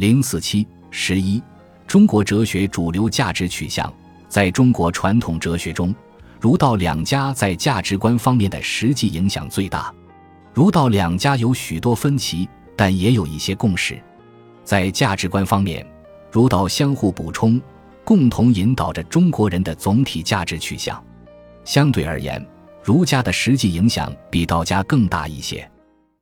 零四七十一中国哲学主流价值取向。在中国传统哲学中儒道两家在价值观方面的实际影响最大。儒道两家有许多分歧但也有一些共识。在价值观方面儒道相互补充共同引导着中国人的总体价值取向。相对而言儒家的实际影响比道家更大一些。